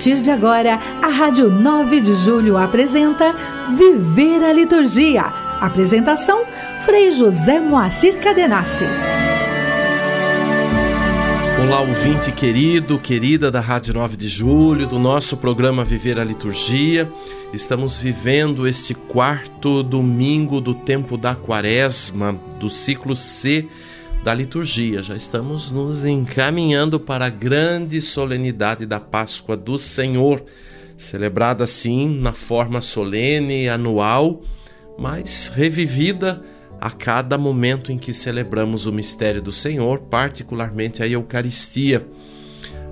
partir de agora, a Rádio 9 de Julho apresenta Viver a Liturgia. Apresentação: Frei José Moacir Cadenassi. Olá, ouvinte querido, querida da Rádio 9 de Julho, do nosso programa Viver a Liturgia. Estamos vivendo este quarto domingo do tempo da Quaresma, do ciclo C da liturgia. Já estamos nos encaminhando para a grande solenidade da Páscoa do Senhor, celebrada assim na forma solene anual, mas revivida a cada momento em que celebramos o mistério do Senhor, particularmente a Eucaristia.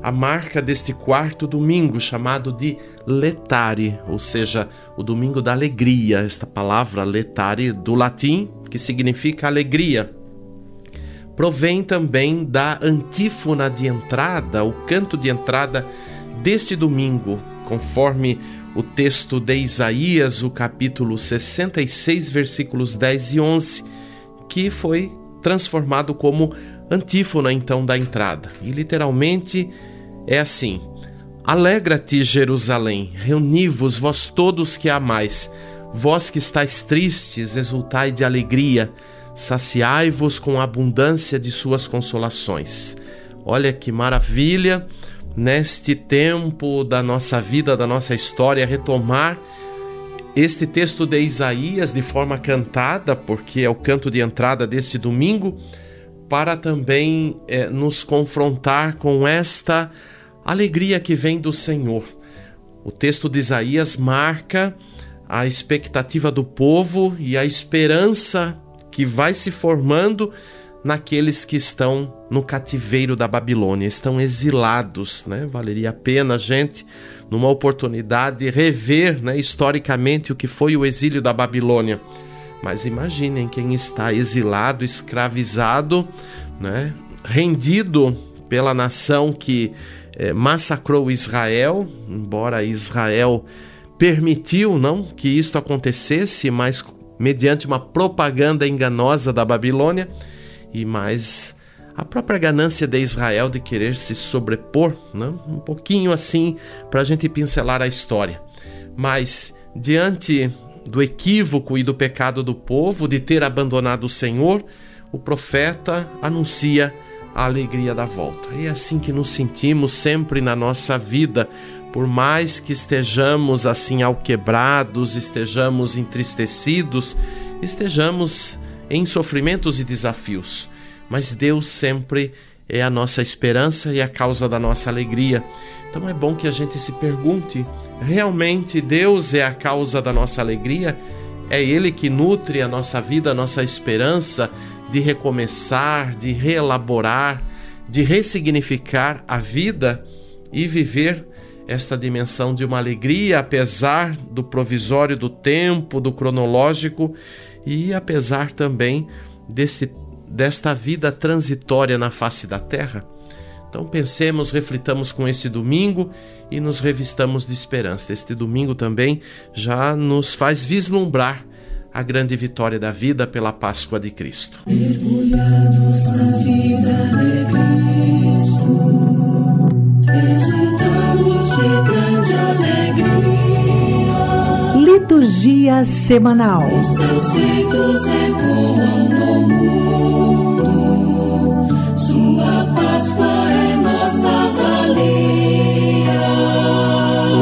A marca deste quarto domingo, chamado de Letare, ou seja, o domingo da alegria, esta palavra letare do latim, que significa alegria, provém também da antífona de entrada, o canto de entrada deste domingo, conforme o texto de Isaías, o capítulo 66, versículos 10 e 11, que foi transformado como antífona então da entrada. E literalmente é assim: Alegra-te, Jerusalém, reuni-vos, vós todos que amais, vós que estáis tristes, exultai de alegria, saciai-vos com a abundância de suas consolações. Olha que maravilha! neste tempo da nossa vida, da nossa história, retomar este texto de Isaías de forma cantada, porque é o canto de entrada deste domingo, para também é, nos confrontar com esta alegria que vem do Senhor. O texto de Isaías marca a expectativa do povo e a esperança que vai se formando naqueles que estão no cativeiro da Babilônia, estão exilados, né? Valeria a pena a gente, numa oportunidade, rever, né, historicamente o que foi o exílio da Babilônia. Mas imaginem quem está exilado, escravizado, né, rendido pela nação que é, massacrou Israel, embora Israel permitiu, não, que isto acontecesse, mas mediante uma propaganda enganosa da Babilônia e mais a própria ganância de Israel de querer se sobrepor, né? um pouquinho assim, para a gente pincelar a história. Mas, diante do equívoco e do pecado do povo de ter abandonado o Senhor, o profeta anuncia a alegria da volta. É assim que nos sentimos sempre na nossa vida, por mais que estejamos assim alquebrados, estejamos entristecidos, estejamos em sofrimentos e desafios, mas Deus sempre é a nossa esperança e a causa da nossa alegria. Então é bom que a gente se pergunte: realmente Deus é a causa da nossa alegria? É Ele que nutre a nossa vida, a nossa esperança de recomeçar, de reelaborar, de ressignificar a vida e viver esta dimensão de uma alegria, apesar do provisório do tempo, do cronológico e apesar também desse, desta vida transitória na face da terra. Então pensemos, reflitamos com este domingo e nos revistamos de esperança. Este domingo também já nos faz vislumbrar a grande vitória da vida pela Páscoa de Cristo. Mergulhados na vida Liturgia Semanal. Os seus valia.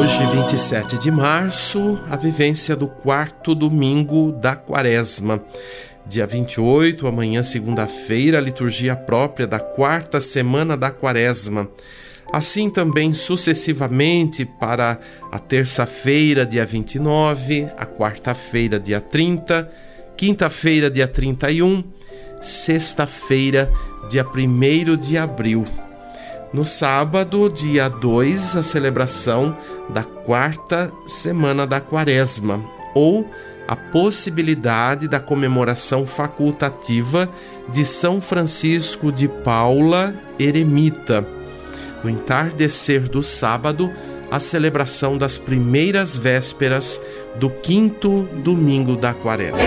Hoje, 27 de março, a vivência do quarto domingo da Quaresma. Dia 28, amanhã, segunda-feira, a liturgia própria da quarta semana da Quaresma. Assim também sucessivamente para a terça-feira, dia 29, a quarta-feira, dia 30, quinta-feira, dia 31, sexta-feira, dia 1 de abril. No sábado, dia 2, a celebração da quarta semana da Quaresma, ou a possibilidade da comemoração facultativa de São Francisco de Paula, eremita no entardecer do sábado, a celebração das primeiras vésperas do quinto domingo da quaresma.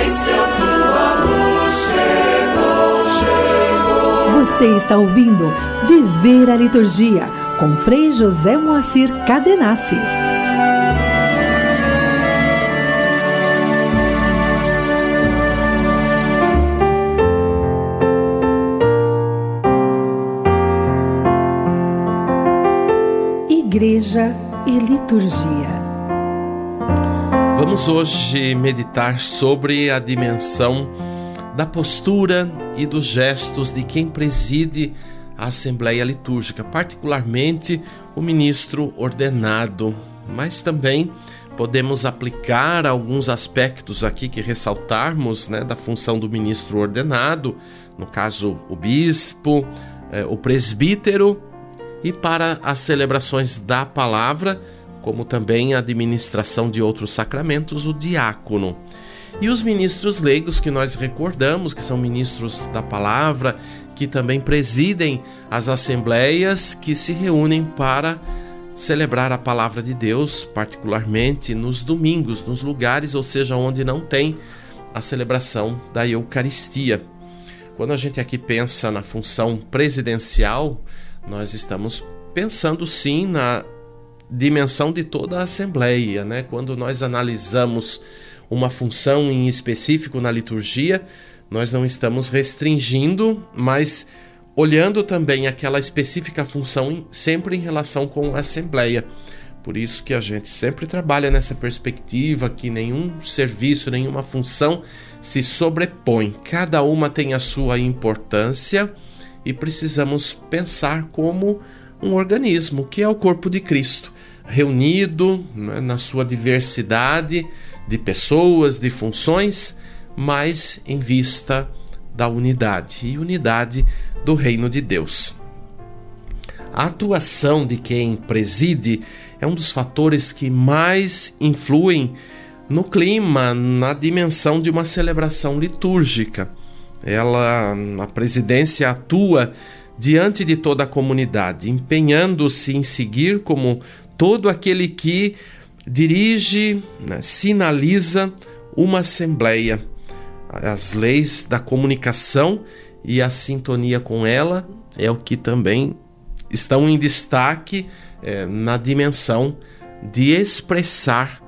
Você está ouvindo Viver a Liturgia com Frei José Moacir Cadenassi. Igreja e Liturgia. Vamos hoje meditar sobre a dimensão da postura e dos gestos de quem preside a Assembleia Litúrgica, particularmente o ministro ordenado, mas também podemos aplicar alguns aspectos aqui que ressaltarmos né, da função do ministro ordenado, no caso o bispo, eh, o presbítero, e para as celebrações da palavra, como também a administração de outros sacramentos, o diácono. E os ministros leigos que nós recordamos, que são ministros da palavra, que também presidem as assembleias que se reúnem para celebrar a palavra de Deus, particularmente nos domingos, nos lugares, ou seja, onde não tem a celebração da Eucaristia. Quando a gente aqui pensa na função presidencial, nós estamos pensando sim na dimensão de toda a Assembleia, né? Quando nós analisamos uma função em específico na liturgia, nós não estamos restringindo, mas olhando também aquela específica função sempre em relação com a Assembleia. Por isso que a gente sempre trabalha nessa perspectiva que nenhum serviço, nenhuma função se sobrepõe. Cada uma tem a sua importância e precisamos pensar como um organismo, que é o corpo de Cristo, reunido né, na sua diversidade de pessoas, de funções, mas em vista da unidade e unidade do reino de Deus. A atuação de quem preside é um dos fatores que mais influem no clima, na dimensão de uma celebração litúrgica. Ela, a presidência atua diante de toda a comunidade, empenhando-se em seguir como todo aquele que dirige, né, sinaliza uma assembleia, as leis da comunicação e a sintonia com ela é o que também estão em destaque é, na dimensão de expressar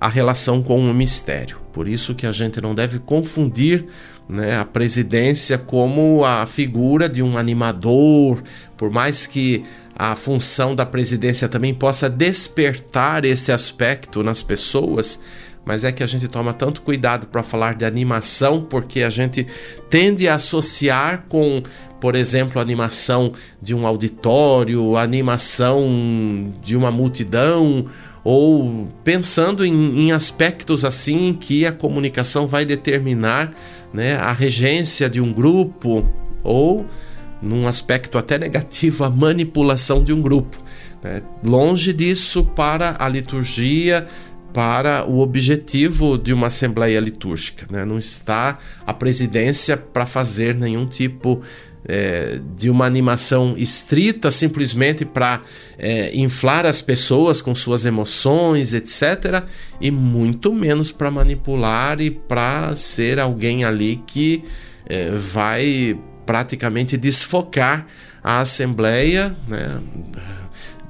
a relação com o mistério. Por isso que a gente não deve confundir né, a presidência como a figura de um animador, por mais que a função da presidência também possa despertar esse aspecto nas pessoas, mas é que a gente toma tanto cuidado para falar de animação, porque a gente tende a associar com, por exemplo, a animação de um auditório, a animação de uma multidão, ou pensando em, em aspectos assim que a comunicação vai determinar né, a regência de um grupo ou, num aspecto até negativo, a manipulação de um grupo. Né? Longe disso para a liturgia, para o objetivo de uma assembleia litúrgica. Né? Não está a presidência para fazer nenhum tipo é, de uma animação estrita simplesmente para é, inflar as pessoas com suas emoções, etc., e muito menos para manipular e para ser alguém ali que é, vai praticamente desfocar a Assembleia, né,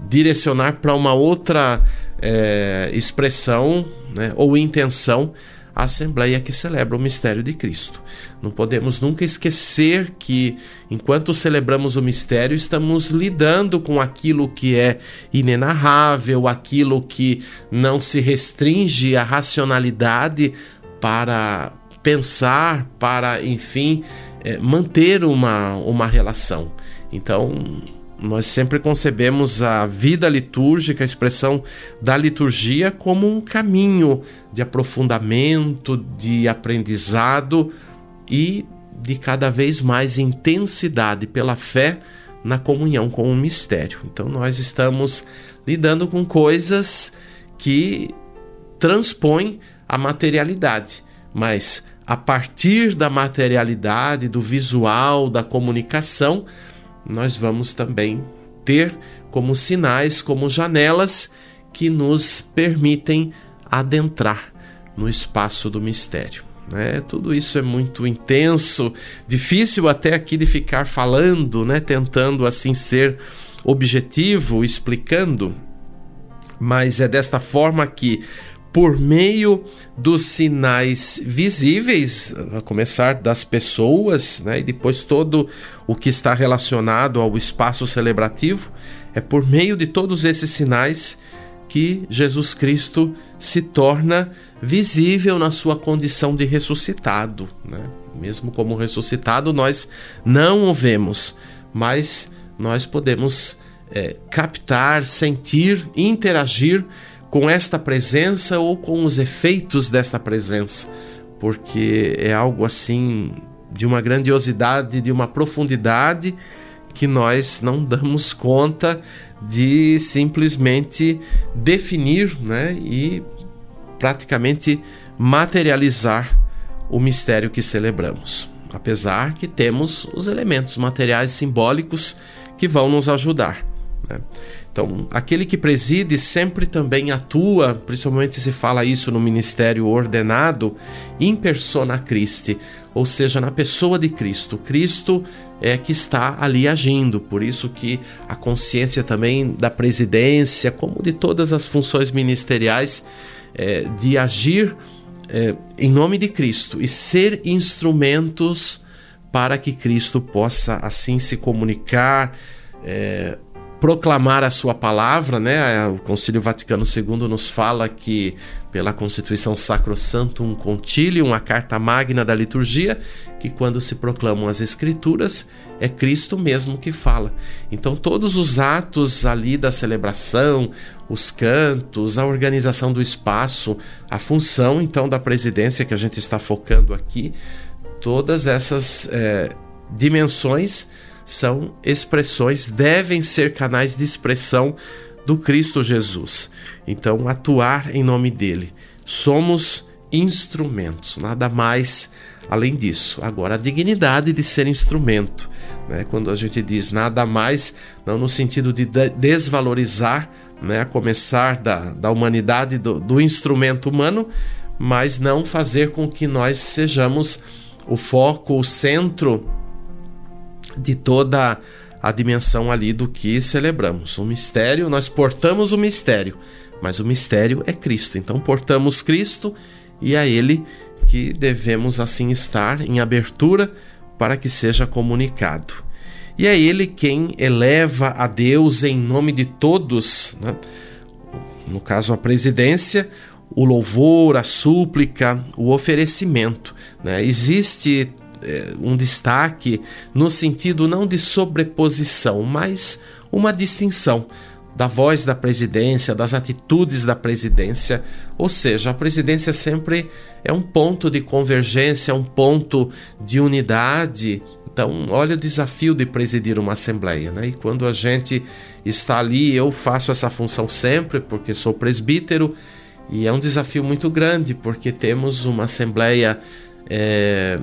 direcionar para uma outra é, expressão né, ou intenção a Assembleia que celebra o mistério de Cristo. Não podemos nunca esquecer que, enquanto celebramos o mistério, estamos lidando com aquilo que é inenarrável, aquilo que não se restringe à racionalidade para pensar, para, enfim, é, manter uma, uma relação. Então, nós sempre concebemos a vida litúrgica, a expressão da liturgia, como um caminho de aprofundamento, de aprendizado e de cada vez mais intensidade pela fé na comunhão com o mistério. Então, nós estamos lidando com coisas que transpõem a materialidade, mas a partir da materialidade, do visual, da comunicação, nós vamos também ter como sinais, como janelas que nos permitem adentrar no espaço do mistério. Né? Tudo isso é muito intenso, difícil até aqui de ficar falando, né? tentando assim ser objetivo, explicando, mas é desta forma que por meio dos sinais visíveis, a começar das pessoas, né, e depois todo o que está relacionado ao espaço celebrativo, é por meio de todos esses sinais que Jesus Cristo se torna visível na sua condição de ressuscitado. Né? Mesmo como ressuscitado, nós não o vemos, mas nós podemos é, captar, sentir, interagir com esta presença ou com os efeitos desta presença, porque é algo assim de uma grandiosidade, de uma profundidade que nós não damos conta de simplesmente definir né, e praticamente materializar o mistério que celebramos. Apesar que temos os elementos materiais simbólicos que vão nos ajudar. Né? Então, aquele que preside sempre também atua, principalmente se fala isso no ministério ordenado, in persona Christi, ou seja, na pessoa de Cristo. Cristo é que está ali agindo, por isso que a consciência também da presidência, como de todas as funções ministeriais, é, de agir é, em nome de Cristo e ser instrumentos para que Cristo possa assim se comunicar, é, proclamar a sua palavra, né? O Concílio Vaticano II nos fala que pela Constituição Sacrosantum Concilium, a carta magna da liturgia, que quando se proclamam as escrituras, é Cristo mesmo que fala. Então todos os atos ali da celebração, os cantos, a organização do espaço, a função então da presidência que a gente está focando aqui, todas essas é, dimensões são expressões, devem ser canais de expressão do Cristo Jesus. Então, atuar em nome dele. Somos instrumentos, nada mais além disso. Agora, a dignidade de ser instrumento. Né? Quando a gente diz nada mais, não no sentido de desvalorizar, né? a começar da, da humanidade, do, do instrumento humano, mas não fazer com que nós sejamos o foco, o centro de toda a dimensão ali do que celebramos. O mistério, nós portamos o mistério, mas o mistério é Cristo. Então portamos Cristo e a ele que devemos assim estar em abertura para que seja comunicado. E é ele quem eleva a Deus em nome de todos, né? no caso a presidência, o louvor, a súplica, o oferecimento. Né? Existe é, um destaque no sentido não de sobreposição, mas uma distinção da voz da presidência, das atitudes da presidência, ou seja, a presidência sempre é um ponto de convergência, um ponto de unidade. Então, olha o desafio de presidir uma assembleia, né? E quando a gente está ali, eu faço essa função sempre, porque sou presbítero, e é um desafio muito grande, porque temos uma assembleia é,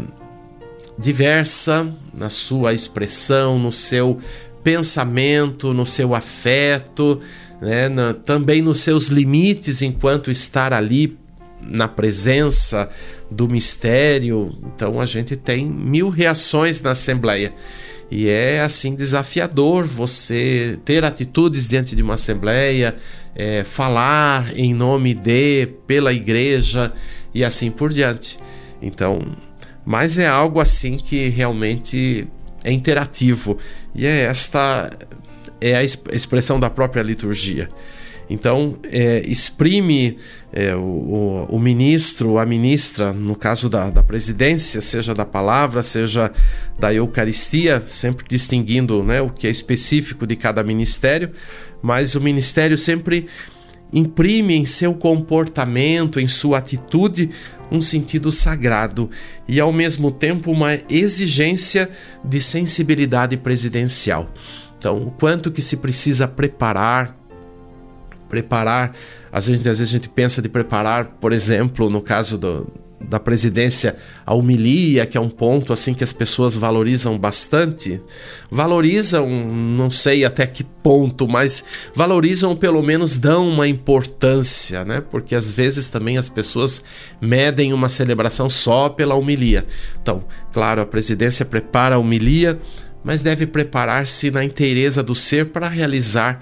diversa na sua expressão, no seu pensamento, no seu afeto, né, na, também nos seus limites enquanto estar ali na presença do mistério. Então a gente tem mil reações na Assembleia. E é assim desafiador você ter atitudes diante de uma Assembleia, é, falar em nome de, pela igreja e assim por diante. Então mas é algo assim que realmente é interativo e é esta é a expressão da própria liturgia. Então, é, exprime é, o, o, ministro, a ministra, no caso da, da presidência, seja da palavra, seja da Eucaristia, sempre distinguindo né, o que é específico de cada ministério, mas o ministério sempre imprime em seu comportamento, em sua atitude, um sentido sagrado e, ao mesmo tempo, uma exigência de sensibilidade presidencial. Então, o quanto que se precisa preparar, preparar, às vezes, às vezes a gente pensa de preparar, por exemplo, no caso do, da presidência a humilia, que é um ponto assim que as pessoas valorizam bastante. Valorizam, não sei até que ponto, mas valorizam pelo menos dão uma importância, né? Porque às vezes também as pessoas medem uma celebração só pela humilia. Então, claro, a presidência prepara a humilia, mas deve preparar-se na inteireza do ser para realizar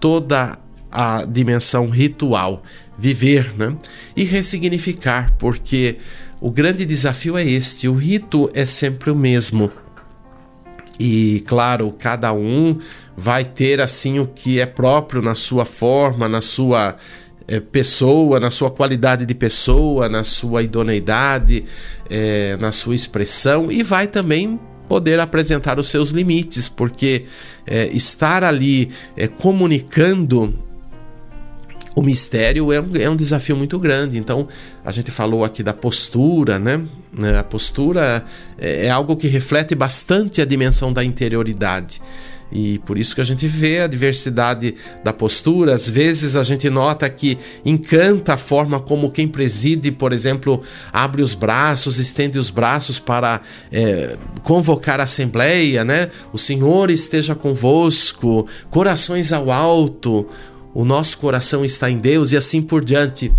toda a dimensão ritual, viver, né? E ressignificar, porque o grande desafio é este: o rito é sempre o mesmo. E claro, cada um vai ter assim o que é próprio na sua forma, na sua é, pessoa, na sua qualidade de pessoa, na sua idoneidade, é, na sua expressão e vai também poder apresentar os seus limites, porque é, estar ali comunicando o mistério é um, é um desafio muito grande. Então, a gente falou aqui da postura, né? A postura é, é algo que reflete bastante a dimensão da interioridade. E por isso que a gente vê a diversidade da postura. Às vezes a gente nota que encanta a forma como quem preside, por exemplo, abre os braços, estende os braços para é, convocar a assembleia, né? O Senhor esteja convosco, corações ao alto o nosso coração está em Deus e assim por diante.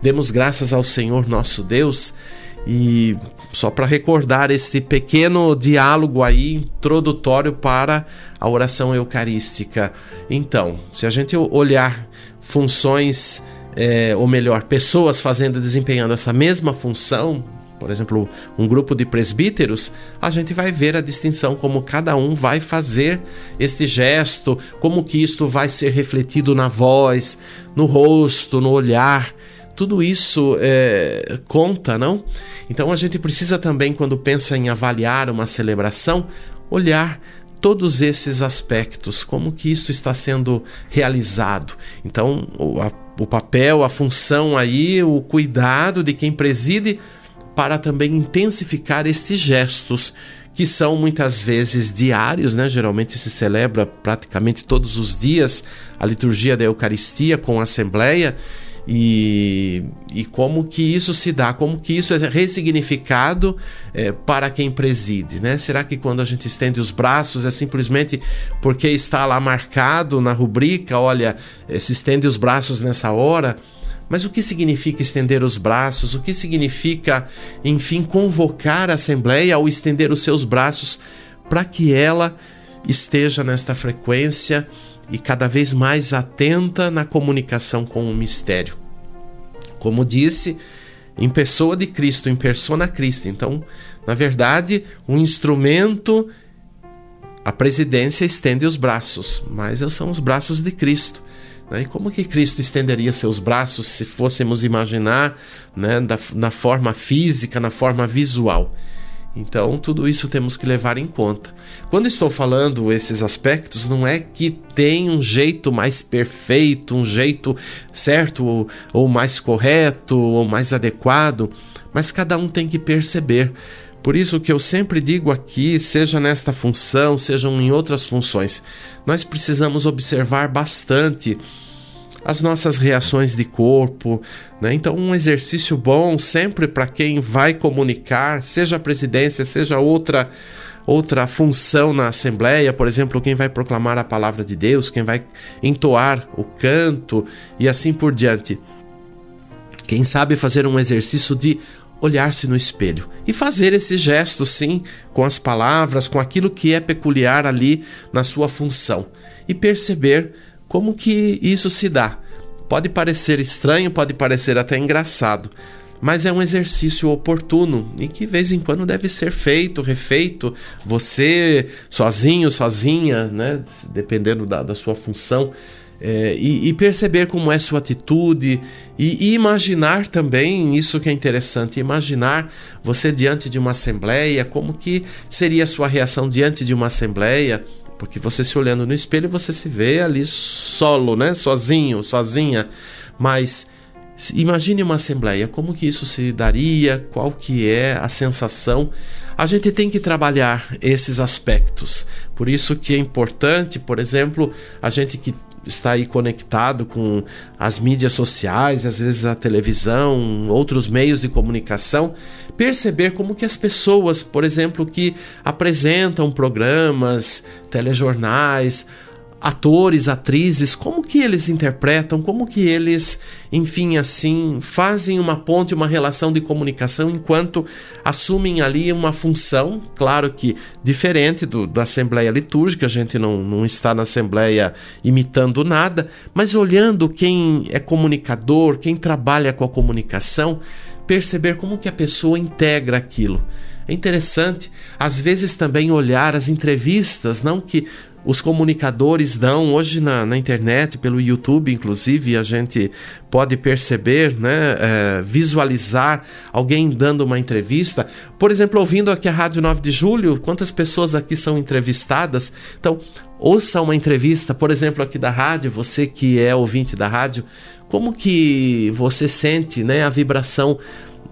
Demos graças ao Senhor nosso Deus e só para recordar esse pequeno diálogo aí introdutório para a oração eucarística. Então, se a gente olhar funções, é, ou melhor, pessoas fazendo, desempenhando essa mesma função, por exemplo, um grupo de presbíteros, a gente vai ver a distinção como cada um vai fazer este gesto, como que isto vai ser refletido na voz, no rosto, no olhar. Tudo isso é, conta, não? Então a gente precisa também, quando pensa em avaliar uma celebração, olhar todos esses aspectos, como que isso está sendo realizado. Então, o, a, o papel, a função aí, o cuidado de quem preside para também intensificar estes gestos que são muitas vezes diários, né? Geralmente se celebra praticamente todos os dias a liturgia da Eucaristia com a Assembleia. E, e como que isso se dá, como que isso é ressignificado é, para quem preside, né? Será que quando a gente estende os braços é simplesmente porque está lá marcado na rubrica, olha, eh, se estende os braços nessa hora? Mas o que significa estender os braços? O que significa, enfim, convocar a Assembleia ao estender os seus braços para que ela esteja nesta frequência e cada vez mais atenta na comunicação com o mistério? Como disse, em pessoa de Cristo, em persona Cristo. Então, na verdade, um instrumento, a presidência estende os braços, mas são os braços de Cristo. Né? E como que Cristo estenderia seus braços se fôssemos imaginar né, da, na forma física, na forma visual? Então, tudo isso temos que levar em conta. Quando estou falando esses aspectos, não é que tem um jeito mais perfeito, um jeito certo ou, ou mais correto ou mais adequado, mas cada um tem que perceber. Por isso que eu sempre digo aqui, seja nesta função, sejam em outras funções, nós precisamos observar bastante as nossas reações de corpo, né? Então, um exercício bom sempre para quem vai comunicar, seja a presidência, seja outra outra função na assembleia, por exemplo, quem vai proclamar a palavra de Deus, quem vai entoar o canto e assim por diante. Quem sabe fazer um exercício de olhar-se no espelho e fazer esse gesto, sim, com as palavras, com aquilo que é peculiar ali na sua função e perceber como que isso se dá. Pode parecer estranho, pode parecer até engraçado, mas é um exercício oportuno e que de vez em quando deve ser feito, refeito, você sozinho, sozinha, né? dependendo da, da sua função, é, e, e, perceber como é sua atitude e, e, imaginar também isso que é interessante imaginar você diante de uma assembleia como que seria a sua reação diante de uma assembleia porque você se olhando no espelho você se vê ali solo né sozinho sozinha. Mas imagine uma assembleia como que isso se daria qual que é a sensação? A gente tem que trabalhar esses aspectos. Por isso que é importante por exemplo a gente que está aí conectado com as mídias sociais, às vezes a televisão, outros meios de comunicação, perceber como que as pessoas, por exemplo, que apresentam programas, telejornais, atores, atrizes, como que eles interpretam, como que eles, enfim, assim, fazem uma ponte, uma relação de comunicação enquanto assumem ali uma função, claro que diferente do, da Assembleia Litúrgica, a gente não, não está na Assembleia imitando nada, mas olhando quem é comunicador, quem trabalha com a comunicação, perceber como que a pessoa integra aquilo. É interessante, às vezes também olhar as entrevistas, não que os comunicadores dão hoje na, na internet, pelo YouTube, inclusive, a gente pode perceber, né, é, visualizar alguém dando uma entrevista. Por exemplo, ouvindo aqui a Rádio 9 de Julho, quantas pessoas aqui são entrevistadas? Então, ouça uma entrevista, por exemplo, aqui da rádio, você que é ouvinte da rádio, como que você sente né, a vibração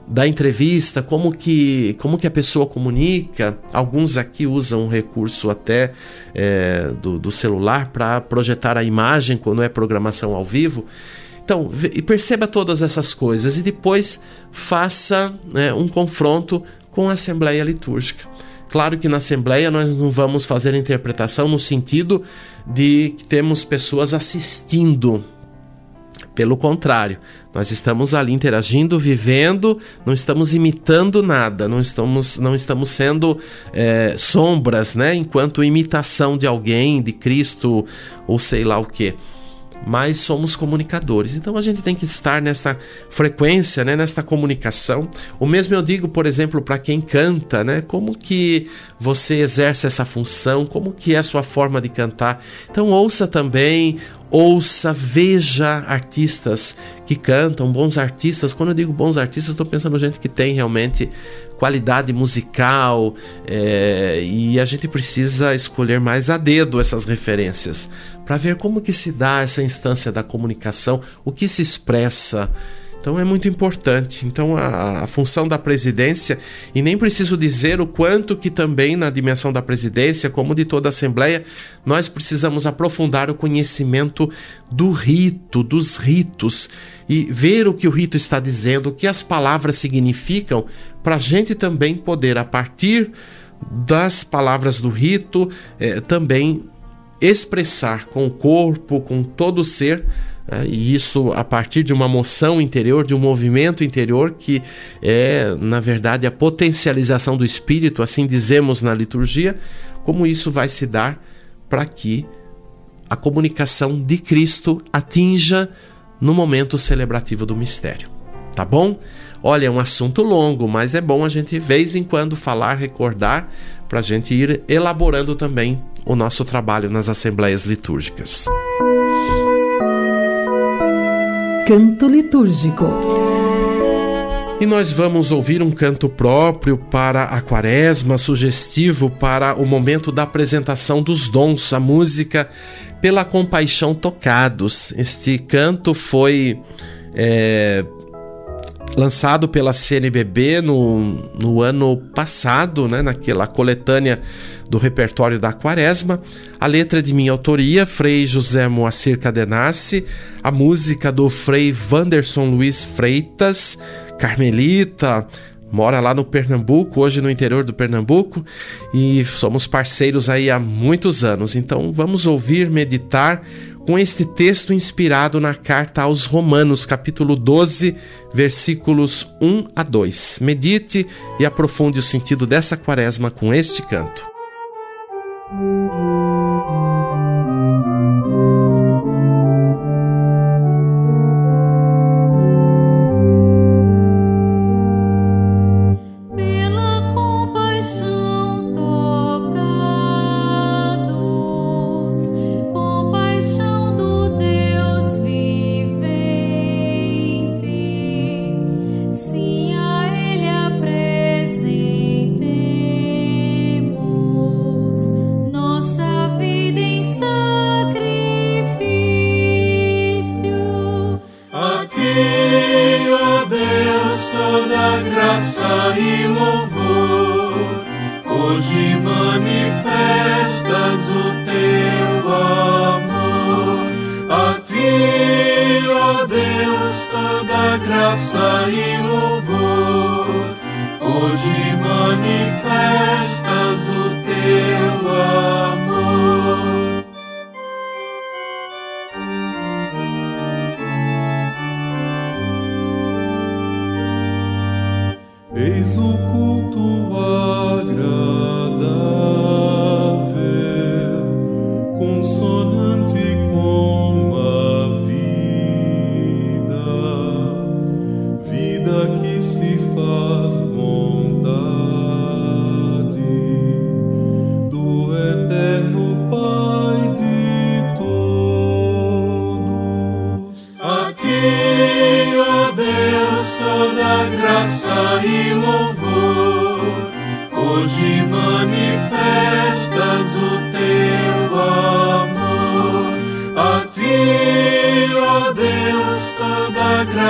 da entrevista, como que, como que a pessoa comunica. Alguns aqui usam um recurso até é, do, do celular para projetar a imagem quando é programação ao vivo. Então, e perceba todas essas coisas e depois faça né, um confronto com a Assembleia Litúrgica. Claro que na Assembleia nós não vamos fazer interpretação no sentido de que temos pessoas assistindo pelo contrário, nós estamos ali interagindo, vivendo, não estamos imitando nada, não estamos, não estamos sendo é, sombras, né? Enquanto imitação de alguém, de Cristo ou sei lá o que mas somos comunicadores. Então a gente tem que estar nessa frequência, né, nesta comunicação. O mesmo eu digo, por exemplo, para quem canta, né, como que você exerce essa função, como que é a sua forma de cantar. Então ouça também, ouça, veja artistas que cantam, bons artistas. Quando eu digo bons artistas, estou pensando gente que tem realmente qualidade musical é, e a gente precisa escolher mais a dedo essas referências para ver como que se dá essa instância da comunicação, o que se expressa. Então é muito importante. Então a, a, função da presidência, e nem preciso dizer o quanto que também na dimensão da presidência, como de toda a Assembleia, nós precisamos aprofundar o conhecimento do rito, dos ritos, e ver o que o rito está dizendo, o que as palavras significam, para a gente também poder, a partir das palavras do rito, eh, também expressar com o corpo, com todo o ser, e isso a partir de uma moção interior, de um movimento interior que é, na verdade, a potencialização do espírito, assim dizemos na liturgia, como isso vai se dar para que a comunicação de Cristo atinja no momento celebrativo do mistério. Tá bom? Olha, é um assunto longo, mas é bom a gente, vez em quando, falar, recordar, para a gente ir elaborando também o nosso trabalho nas assembleias litúrgicas. Canto litúrgico. E nós vamos ouvir um canto próprio para a quaresma, sugestivo para o momento da apresentação dos dons, a música Pela Compaixão Tocados. Este canto foi é, lançado pela CNBB no, no ano passado, né, naquela coletânea do repertório da Quaresma. A letra de minha autoria, Frei José Moacir Cadenassi, a música do Frei Vanderson Luiz Freitas, Carmelita, mora lá no Pernambuco, hoje no interior do Pernambuco, e somos parceiros aí há muitos anos. Então vamos ouvir, meditar com este texto inspirado na carta aos Romanos, capítulo 12, versículos 1 a 2. Medite e aprofunde o sentido dessa quaresma com este canto.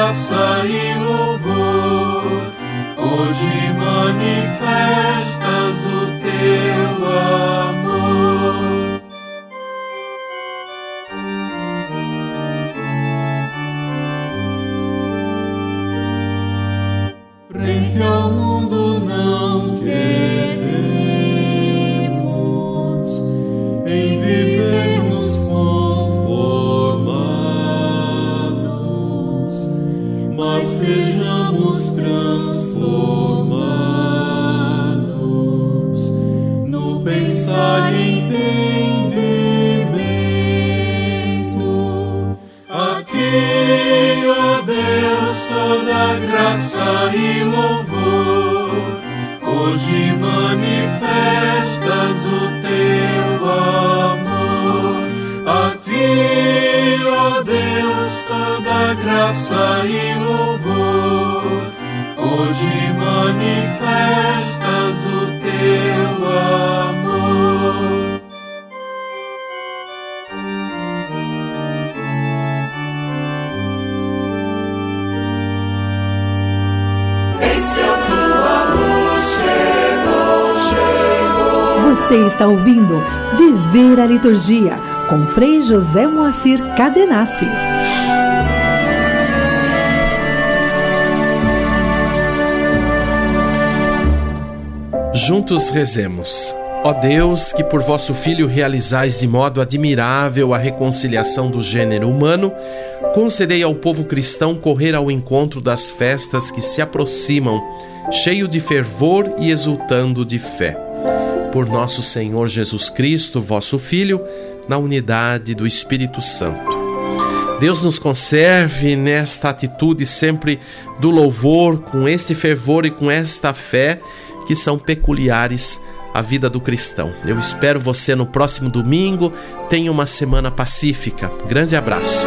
Toda graça e Hoje manifestas o teu amor. A ti, ó Deus, toda graça e louvor. Você está ouvindo Viver a Liturgia com Frei José Moacir Cadenassi. Juntos rezemos. Ó Deus, que por vosso Filho realizais de modo admirável a reconciliação do gênero humano, concedei ao povo cristão correr ao encontro das festas que se aproximam, cheio de fervor e exultando de fé. Por nosso Senhor Jesus Cristo, vosso Filho, na unidade do Espírito Santo. Deus nos conserve nesta atitude sempre do louvor, com este fervor e com esta fé que são peculiares à vida do cristão. Eu espero você no próximo domingo. Tenha uma semana pacífica. Grande abraço.